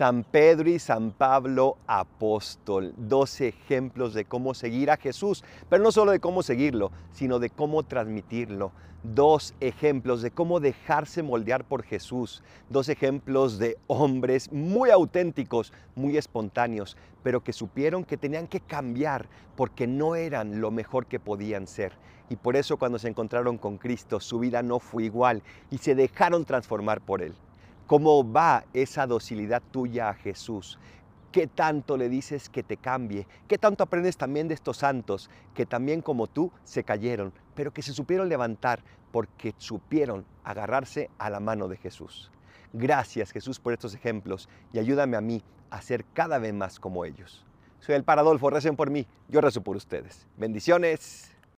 San Pedro y San Pablo apóstol, dos ejemplos de cómo seguir a Jesús, pero no solo de cómo seguirlo, sino de cómo transmitirlo. Dos ejemplos de cómo dejarse moldear por Jesús, dos ejemplos de hombres muy auténticos, muy espontáneos, pero que supieron que tenían que cambiar porque no eran lo mejor que podían ser. Y por eso cuando se encontraron con Cristo, su vida no fue igual y se dejaron transformar por Él. ¿Cómo va esa docilidad tuya a Jesús? ¿Qué tanto le dices que te cambie? ¿Qué tanto aprendes también de estos santos que también como tú se cayeron, pero que se supieron levantar porque supieron agarrarse a la mano de Jesús? Gracias Jesús por estos ejemplos y ayúdame a mí a ser cada vez más como ellos. Soy el Paradolfo, recen por mí, yo rezo por ustedes. Bendiciones.